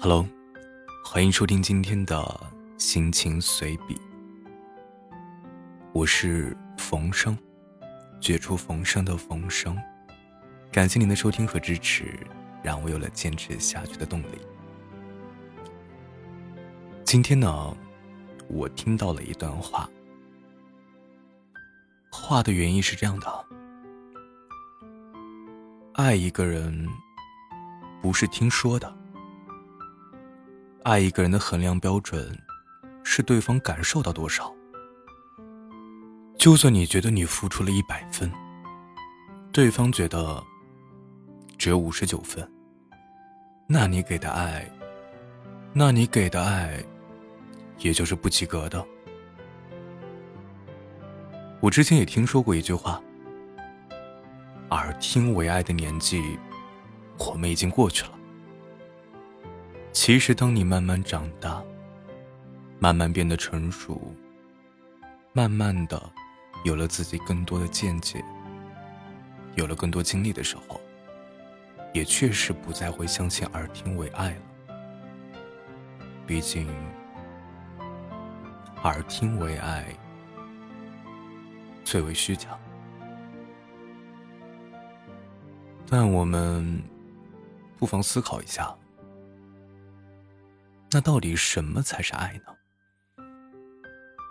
Hello，欢迎收听今天的心情随笔。我是冯生，绝处逢生的冯生。感谢您的收听和支持，让我有了坚持下去的动力。今天呢，我听到了一段话，话的原因是这样的：爱一个人，不是听说的。爱一个人的衡量标准，是对方感受到多少。就算你觉得你付出了一百分，对方觉得只有五十九分，那你给的爱，那你给的爱，也就是不及格的。我之前也听说过一句话：“耳听为爱的年纪，我们已经过去了。”其实，当你慢慢长大，慢慢变得成熟，慢慢的有了自己更多的见解，有了更多经历的时候，也确实不再会相信耳听为爱了。毕竟，耳听为爱最为虚假。但我们不妨思考一下。那到底什么才是爱呢？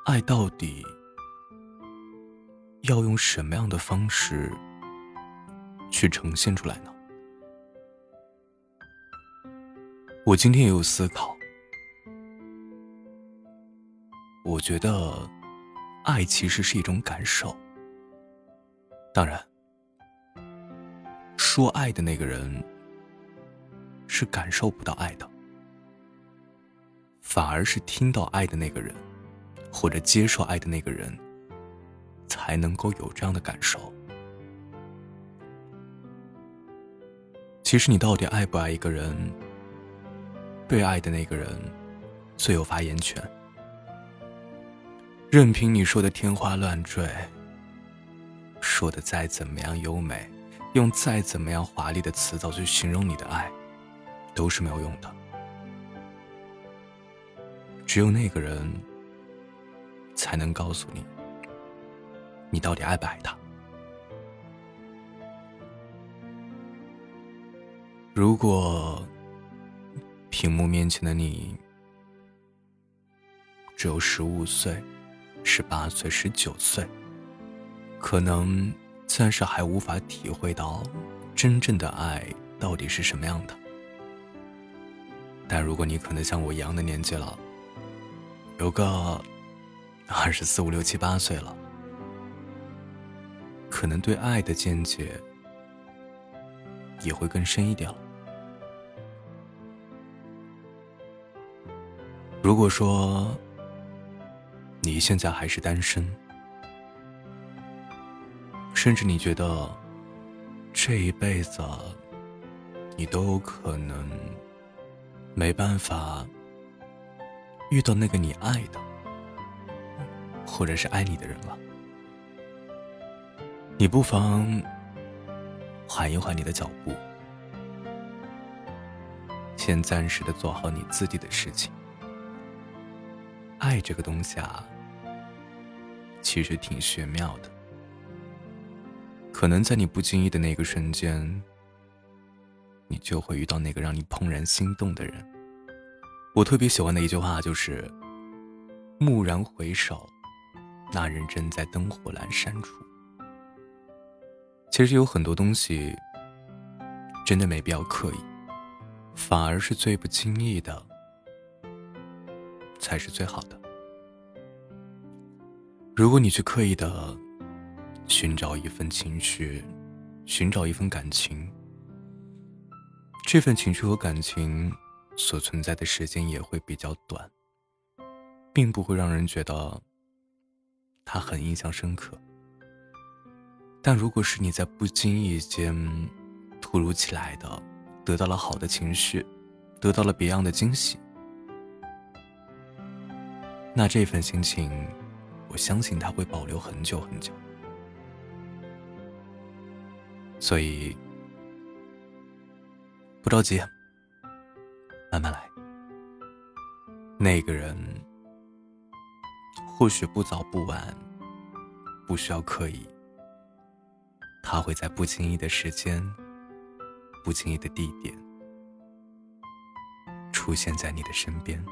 爱到底要用什么样的方式去呈现出来呢？我今天也有思考。我觉得，爱其实是一种感受。当然，说爱的那个人是感受不到爱的。反而是听到爱的那个人，或者接受爱的那个人，才能够有这样的感受。其实，你到底爱不爱一个人，被爱的那个人最有发言权。任凭你说的天花乱坠，说的再怎么样优美，用再怎么样华丽的词藻去形容你的爱，都是没有用的。只有那个人，才能告诉你，你到底爱不爱他。如果屏幕面前的你只有十五岁、十八岁、十九岁，可能暂时还无法体会到真正的爱到底是什么样的。但如果你可能像我一样的年纪了，有个二十四五六七八岁了，可能对爱的见解也会更深一点了。如果说你现在还是单身，甚至你觉得这一辈子你都有可能没办法。遇到那个你爱的，或者是爱你的人了，你不妨缓一缓你的脚步，先暂时的做好你自己的事情。爱这个东西啊，其实挺玄妙的，可能在你不经意的那个瞬间，你就会遇到那个让你怦然心动的人。我特别喜欢的一句话就是：“蓦然回首，那人正在灯火阑珊处。”其实有很多东西，真的没必要刻意，反而是最不经意的，才是最好的。如果你去刻意的寻找一份情绪，寻找一份感情，这份情绪和感情。所存在的时间也会比较短，并不会让人觉得他很印象深刻。但如果是你在不经意间突如其来的得到了好的情绪，得到了别样的惊喜，那这份心情，我相信他会保留很久很久。所以不着急。慢慢来。那个人或许不早不晚，不需要刻意，他会在不经意的时间、不经意的地点出现在你的身边。